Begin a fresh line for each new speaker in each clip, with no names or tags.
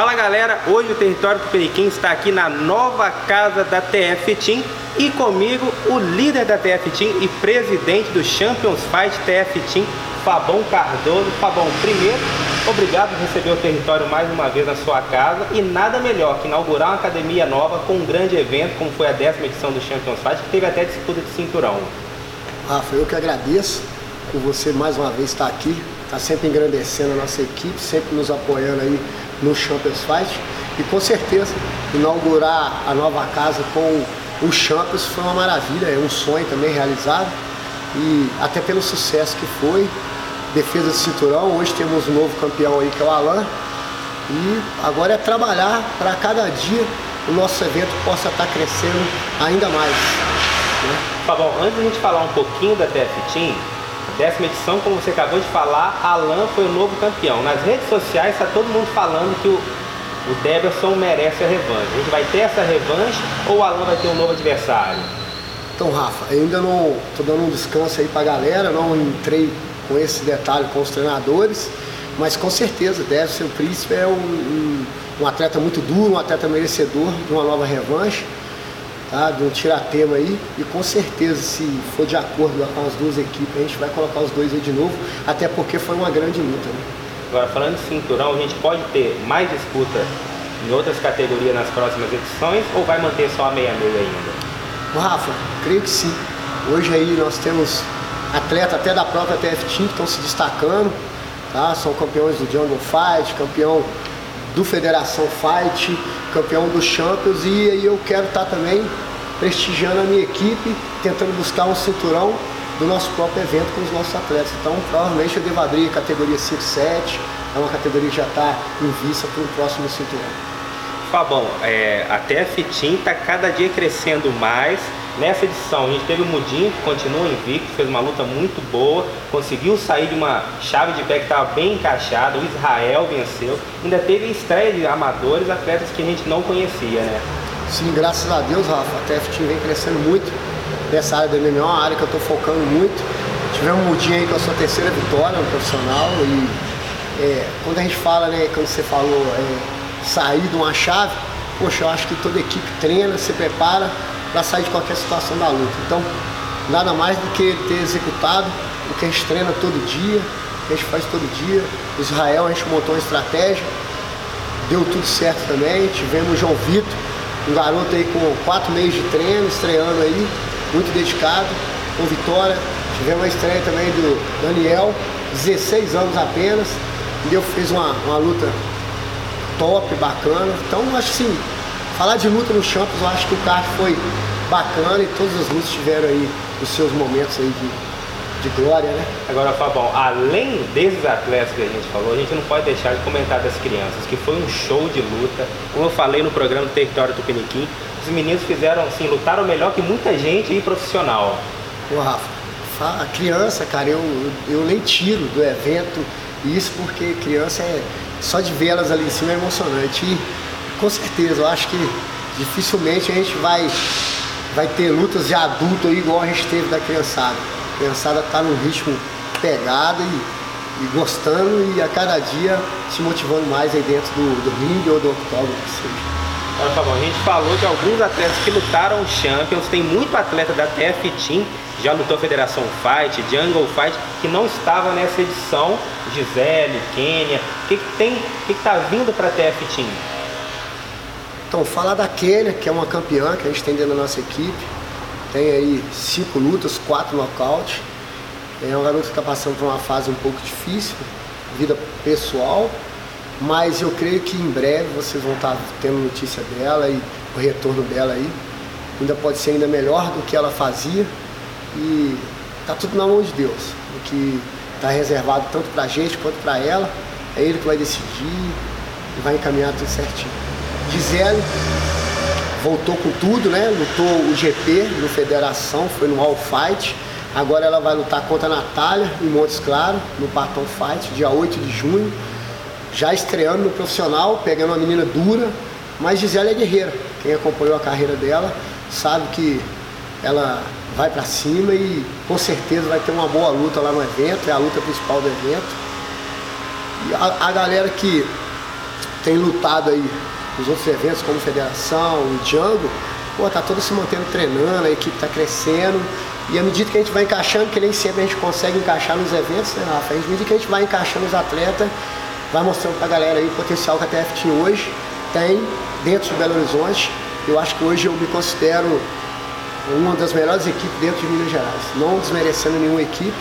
Fala galera, hoje o Território Tupiniquim está aqui na nova casa da TF Team e comigo o líder da TF Team e presidente do Champions Fight TF Team, Fabão Cardoso. Fabão, primeiro, obrigado por receber o Território mais uma vez na sua casa e nada melhor que inaugurar uma academia nova com um grande evento como foi a décima edição do Champions Fight, que teve até disputa de cinturão.
Rafa, eu que agradeço por você mais uma vez estar aqui, está sempre engrandecendo a nossa equipe, sempre nos apoiando aí no Champions Fight. E com certeza, inaugurar a nova casa com o Champions foi uma maravilha, é um sonho também realizado. E até pelo sucesso que foi, defesa de cinturão, hoje temos um novo campeão aí que é o Alan. E agora é trabalhar para cada dia o nosso evento possa estar crescendo ainda mais.
Né? Fabão, antes de a gente falar um pouquinho da TF Team, décima edição, como você acabou de falar, Alan foi o novo campeão. Nas redes sociais está todo mundo falando que o, o Deberson merece a revanche. A gente vai ter essa revanche ou o Alan vai ter um novo adversário?
Então, Rafa, ainda não estou dando um descanso aí para a galera, não entrei com esse detalhe com os treinadores, mas com certeza, Deberson Príncipe é um, um, um atleta muito duro, um atleta merecedor de uma nova revanche tá? de um tiratema aí. E com certeza, se for de acordo com as duas equipes, a gente vai colocar os dois aí de novo, até porque foi uma grande luta. Né?
Agora, falando de cinturão, a gente pode ter mais disputa em outras categorias nas próximas edições ou vai manter só a meia-meia ainda?
Rafa, creio que sim. Hoje aí nós temos atletas até da própria TF Team que estão se destacando, tá? São campeões do Jungle Fight, campeão do Federação Fight, campeão dos Champions e aí eu quero estar tá também prestigiando a minha equipe, tentando buscar um cinturão do nosso próprio evento com os nossos atletas. Então, provavelmente eu devo abrir a categoria 5-7, é uma categoria que já está em vista para o próximo cinturão.
Fabão, é, a TF Team está cada dia crescendo mais, Nessa edição a gente teve o Mudinho, que continua invicto, fez uma luta muito boa, conseguiu sair de uma chave de pé que estava bem encaixada, o Israel venceu, ainda teve estreia de amadores, atletas que a gente não conhecia, né?
Sim, graças a Deus, Rafa, a TFT vem crescendo muito nessa área do MMA, uma área que eu estou focando muito. Tivemos um Mudinho aí com a sua terceira vitória no profissional e é, quando a gente fala, né, como você falou, é, sair de uma chave, poxa, eu acho que toda equipe treina, se prepara para sair de qualquer situação da luta. Então, nada mais do que ter executado o que a gente treina todo dia, que a gente faz todo dia. Israel, a gente montou uma estratégia, deu tudo certo também. Tivemos o João Vitor, um garoto aí com quatro meses de treino, estreando aí, muito dedicado, com vitória. Tivemos a estreia também do Daniel, 16 anos apenas, e eu fiz uma, uma luta top, bacana. Então, acho que sim, Falar de luta no Champions, eu acho que o kart foi bacana e todas as lutas tiveram aí os seus momentos aí de, de glória, né?
Agora, Fabão, além desses atletas que a gente falou, a gente não pode deixar de comentar das crianças, que foi um show de luta. Como eu falei no programa do Território Tupiniquim, os meninos fizeram assim, lutaram melhor que muita gente e profissional.
Ô Rafa, a criança, cara, eu, eu nem tiro do evento isso porque criança é. Só de vê-las ali em cima é emocionante. E com certeza, eu acho que dificilmente a gente vai, vai ter lutas de adulto igual a gente teve da criançada. A criançada está num ritmo pegado e, e, gostando e a cada dia se motivando mais aí dentro do, do ringue ou do octógono que seja.
Olha, Fabão, a gente falou de alguns atletas que lutaram Champions, tem muito atleta da TF Team, já lutou Federação Fight, Jungle Fight, que não estava nessa edição, Gisele, Kênia, o que, que tem, o que está vindo para a TF Team?
Então, falar da Kênia, que é uma campeã que a gente tem dentro da nossa equipe. Tem aí cinco lutas, quatro nocaute. É uma garota que está passando por uma fase um pouco difícil, vida pessoal, mas eu creio que em breve vocês vão estar tá tendo notícia dela e o retorno dela aí. Ainda pode ser ainda melhor do que ela fazia e tá tudo na mão de Deus. O que está reservado tanto para a gente quanto para ela, é ele que vai decidir e vai encaminhar tudo certinho. Gisele voltou com tudo, né? Lutou o GP no Federação, foi no All Fight. Agora ela vai lutar contra a Natália em Montes Claro, no Patão Fight, dia 8 de junho. Já estreando no profissional, pegando uma menina dura, mas Gisele é guerreira. Quem acompanhou a carreira dela sabe que ela vai para cima e com certeza vai ter uma boa luta lá no evento, é a luta principal do evento. E a, a galera que tem lutado aí nos outros eventos como Federação, o Django, pô, tá todo se mantendo treinando, a equipe tá crescendo. E à medida que a gente vai encaixando, que nem sempre a gente consegue encaixar nos eventos, né, Rafa? À medida que a gente vai encaixando os atletas, vai mostrando pra galera aí o potencial que a TF Team hoje tem dentro de Belo Horizonte. Eu acho que hoje eu me considero uma das melhores equipes dentro de Minas Gerais. Não desmerecendo nenhuma equipe,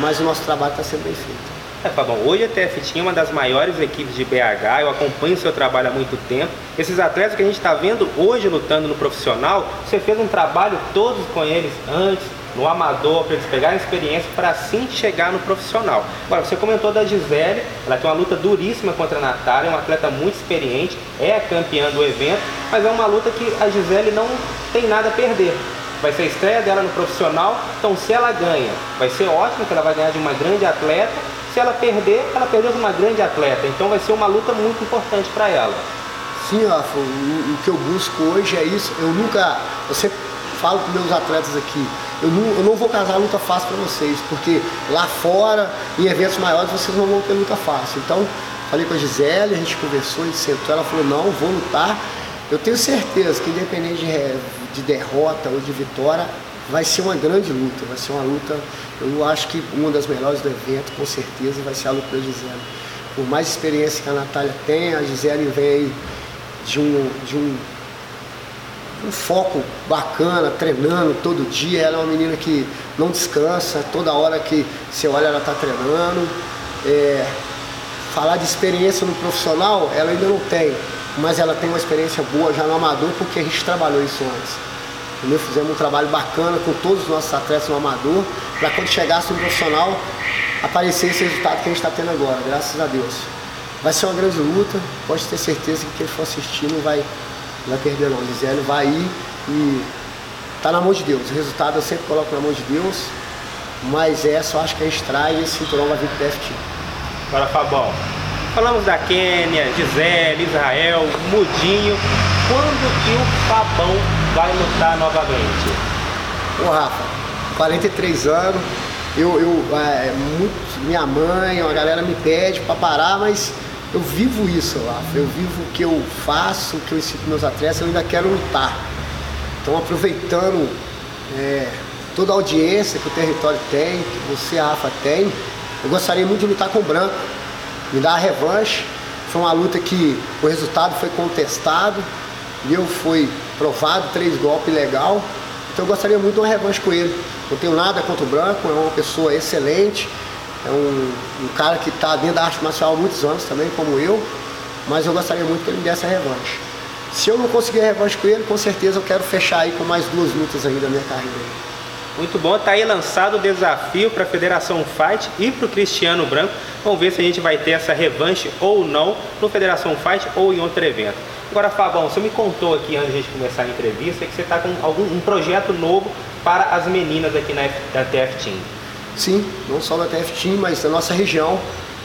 mas o nosso trabalho está sendo bem feito.
É, Fabão, hoje a TF é uma das maiores equipes de BH, eu acompanho o seu trabalho há muito tempo. Esses atletas que a gente está vendo hoje lutando no profissional, você fez um trabalho todos com eles antes, no amador, para eles pegarem experiência para assim chegar no profissional. Agora, você comentou da Gisele, ela tem uma luta duríssima contra a Natália, é uma atleta muito experiente, é a campeã do evento, mas é uma luta que a Gisele não tem nada a perder vai ser a estreia dela no profissional. Então, se ela ganha, vai ser ótimo, que ela vai ganhar de uma grande atleta. Se ela perder, ela perdeu de uma grande atleta. Então, vai ser uma luta muito importante para ela.
Sim, Rafa, o, o, que eu busco hoje é isso. Eu nunca, eu sempre falo meus atletas aqui, eu não, eu não vou casar luta fácil para vocês, porque lá fora, em eventos maiores, vocês não vão ter luta fácil. Então, falei com a Gisele, a gente conversou, a gente sentou, ela falou, não, vou lutar. Eu tenho certeza que independente de de derrota ou de vitória, vai ser uma grande luta, vai ser uma luta, eu acho que uma das melhores do evento, com certeza, vai ser a luta da Gisele. Por mais experiência que a Natália tem, a Gisele vem de um, de um, um foco bacana, treinando todo dia, ela é uma menina que não descansa, toda hora que você olha ela está treinando. É, falar de experiência no profissional, ela ainda não tem, mas ela tem uma experiência boa já no amador porque a gente trabalhou isso antes. Entendeu? Fizemos um trabalho bacana com todos os nossos atletas no amador, para quando chegasse no profissional aparecer esse resultado que a gente está tendo agora, graças a Deus. Vai ser uma grande luta, pode ter certeza que quem for assistir não vai, não vai perder não. Gisele vai ir e tá na mão de Deus. O resultado eu sempre coloco na mão de Deus, mas é só acho que a gente traz e esse cinturão vai vir pro DFT.
Agora Fabão, falamos da Quênia, Gisele, Israel, Mudinho. Quando que o Fabão vai lutar novamente?
Ô Rafa, 43 anos, eu, eu é, muito, minha mãe, a galera me pede para parar, mas eu vivo isso, Rafa. Eu vivo o que eu faço, o que eu ensino meus atletas, eu ainda quero lutar. Então aproveitando é, toda a audiência que o território tem, que você, Rafa, tem, eu gostaria muito de lutar com o Branco, me dar a revanche. Foi uma luta que o resultado foi contestado, e eu fui provado, três golpes legal. Então eu gostaria muito de uma revanche com ele. Não tenho nada contra o Branco, é uma pessoa excelente, é um, um cara que está dentro da arte marcial há muitos anos também, como eu, mas eu gostaria muito que ele me desse a revanche. Se eu não conseguir a revanche com ele, com certeza eu quero fechar aí com mais duas lutas aí da minha carreira.
Muito bom, tá aí lançado o desafio para a Federação Fight e para o Cristiano Branco. Vamos ver se a gente vai ter essa revanche ou não no Federação Fight ou em outro evento. Agora, Fabão, você me contou aqui antes de a gente começar a entrevista que você está com algum, um projeto novo para as meninas aqui na, da TF Team.
Sim, não só da TF Team, mas da nossa região.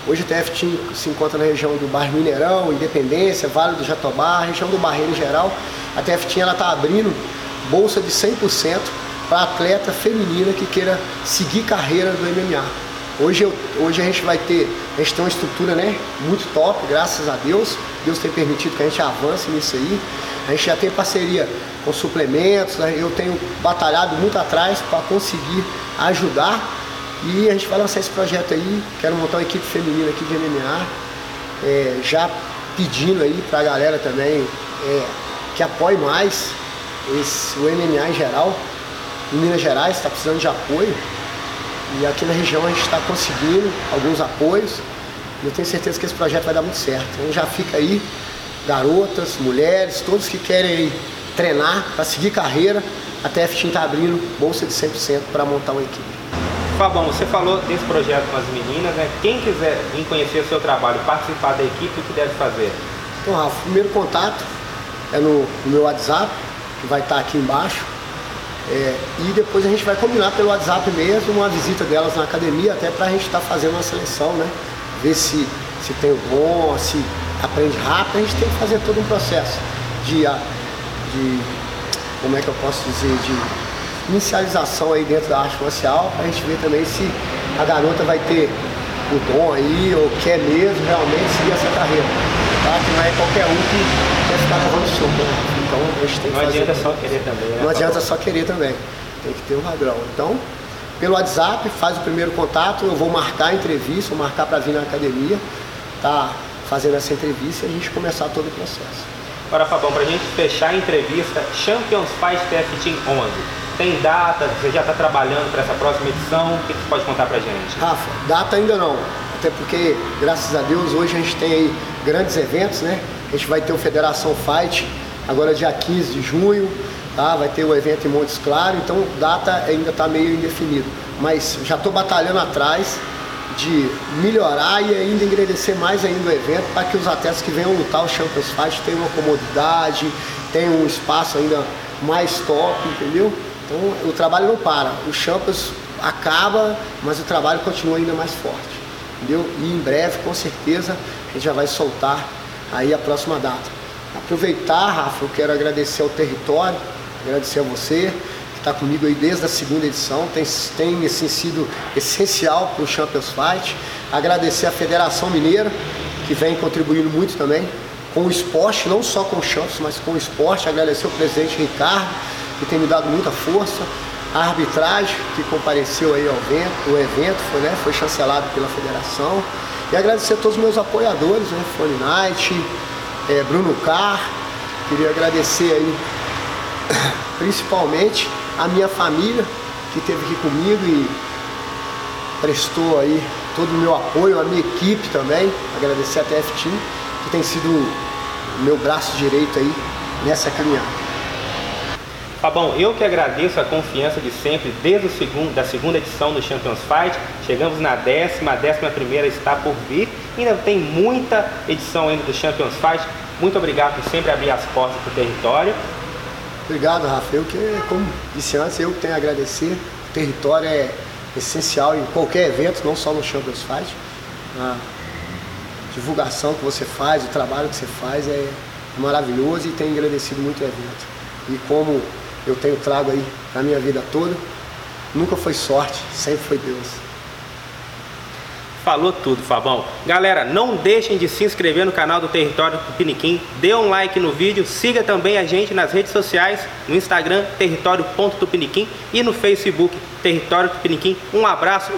Hoje a TF Team se encontra na região do bairro Mineirão, Independência, Vale do Jatobá, região do Barreiro em geral. A TF Team está abrindo bolsa de 100% para atleta feminina que queira seguir carreira do MMA. Hoje, eu, hoje a gente vai ter, a gente tem uma estrutura né, muito top, graças a Deus. Deus tem permitido que a gente avance nisso aí. A gente já tem parceria com suplementos, né, eu tenho batalhado muito atrás para conseguir ajudar. E a gente vai lançar esse projeto aí. Quero montar uma equipe feminina aqui de MMA. É, já pedindo aí para a galera também é, que apoie mais esse, o MMA em geral. Em Minas Gerais está precisando de apoio. E aqui na região a gente está conseguindo alguns apoios. E eu tenho certeza que esse projeto vai dar muito certo. Então já fica aí, garotas, mulheres, todos que querem treinar para seguir carreira. A TF está abrindo bolsa de 100% para montar uma equipe.
Fabão, você falou desse projeto com as meninas, né? Quem quiser vir conhecer o seu trabalho, participar da equipe, o que deve fazer?
Então, Rafa, o primeiro contato é no, no meu WhatsApp, que vai estar aqui embaixo. É, e depois a gente vai combinar pelo WhatsApp mesmo uma visita delas na academia, até para a gente estar tá fazendo uma seleção, né? Ver se, se tem o bom, se aprende rápido, a gente tem que fazer todo um processo de, de como é que eu posso dizer, de inicialização aí dentro da arte marcial, para a gente ver também se a garota vai ter o dom aí, ou quer mesmo realmente seguir essa carreira. tá? Que não é qualquer um que quer ficar levando soco, né? Então a gente tem que
Não
fazer.
adianta só querer também, né?
Não adianta só querer também. Tem que ter um padrão. Então, pelo WhatsApp, faz o primeiro contato, eu vou marcar a entrevista, vou marcar para vir na academia, tá fazendo essa entrevista e a gente começar todo o processo.
Agora, Fabão, pra gente fechar a entrevista, Champions Fight TF Team 11. Tem data? Você já está trabalhando para essa próxima edição? O que você pode contar pra gente?
Rafa, data ainda não. Até porque, graças a Deus, hoje a gente tem aí grandes eventos, né? A gente vai ter o Federação Fight, agora dia 15 de junho, tá? Vai ter o evento em Montes Claros, então data ainda está meio indefinido. Mas já estou batalhando atrás de melhorar e ainda engrandecer mais ainda o evento para que os atletas que venham lutar o Champions Fight tenham uma comodidade, tenham um espaço ainda mais top, entendeu? Então o trabalho não para. O Champions acaba, mas o trabalho continua ainda mais forte. Entendeu? E em breve, com certeza, a gente já vai soltar aí a próxima data. Aproveitar, Rafa, eu quero agradecer ao território, agradecer a você, que está comigo aí desde a segunda edição, tem, tem assim, sido essencial para o Champions Fight. Agradecer a Federação Mineira, que vem contribuindo muito também com o esporte, não só com o Champions, mas com o esporte. Agradecer o presidente Ricardo, que tem me dado muita força. A arbitragem que compareceu aí ao evento, o evento foi, né, foi chancelado pela federação. E agradecer a todos os meus apoiadores, né, Fone Night, eh, Bruno Carr. Queria agradecer aí principalmente a minha família que esteve aqui comigo e prestou aí todo o meu apoio, a minha equipe também. Agradecer a TF Team, que tem sido o meu braço direito aí nessa caminhada.
Fabão, eu que agradeço a confiança de sempre, desde o segundo, da segunda edição do Champions Fight. Chegamos na décima, a décima primeira está por vir. Ainda tem muita edição ainda do Champions Fight. Muito obrigado por sempre abrir as portas para o território.
Obrigado, Rafa. Eu que, como disse antes, eu tenho a agradecer. O território é essencial em qualquer evento, não só no Champions Fight. A divulgação que você faz, o trabalho que você faz é maravilhoso e tenho agradecido muito o evento. E como eu tenho trago aí na minha vida toda, nunca foi sorte, sempre foi Deus.
Falou tudo, Fabão. Galera, não deixem de se inscrever no canal do Território Tupiniquim, dê um like no vídeo, siga também a gente nas redes sociais, no Instagram, território.tupiniquim e no Facebook, Território Tupiniquim. Um abraço e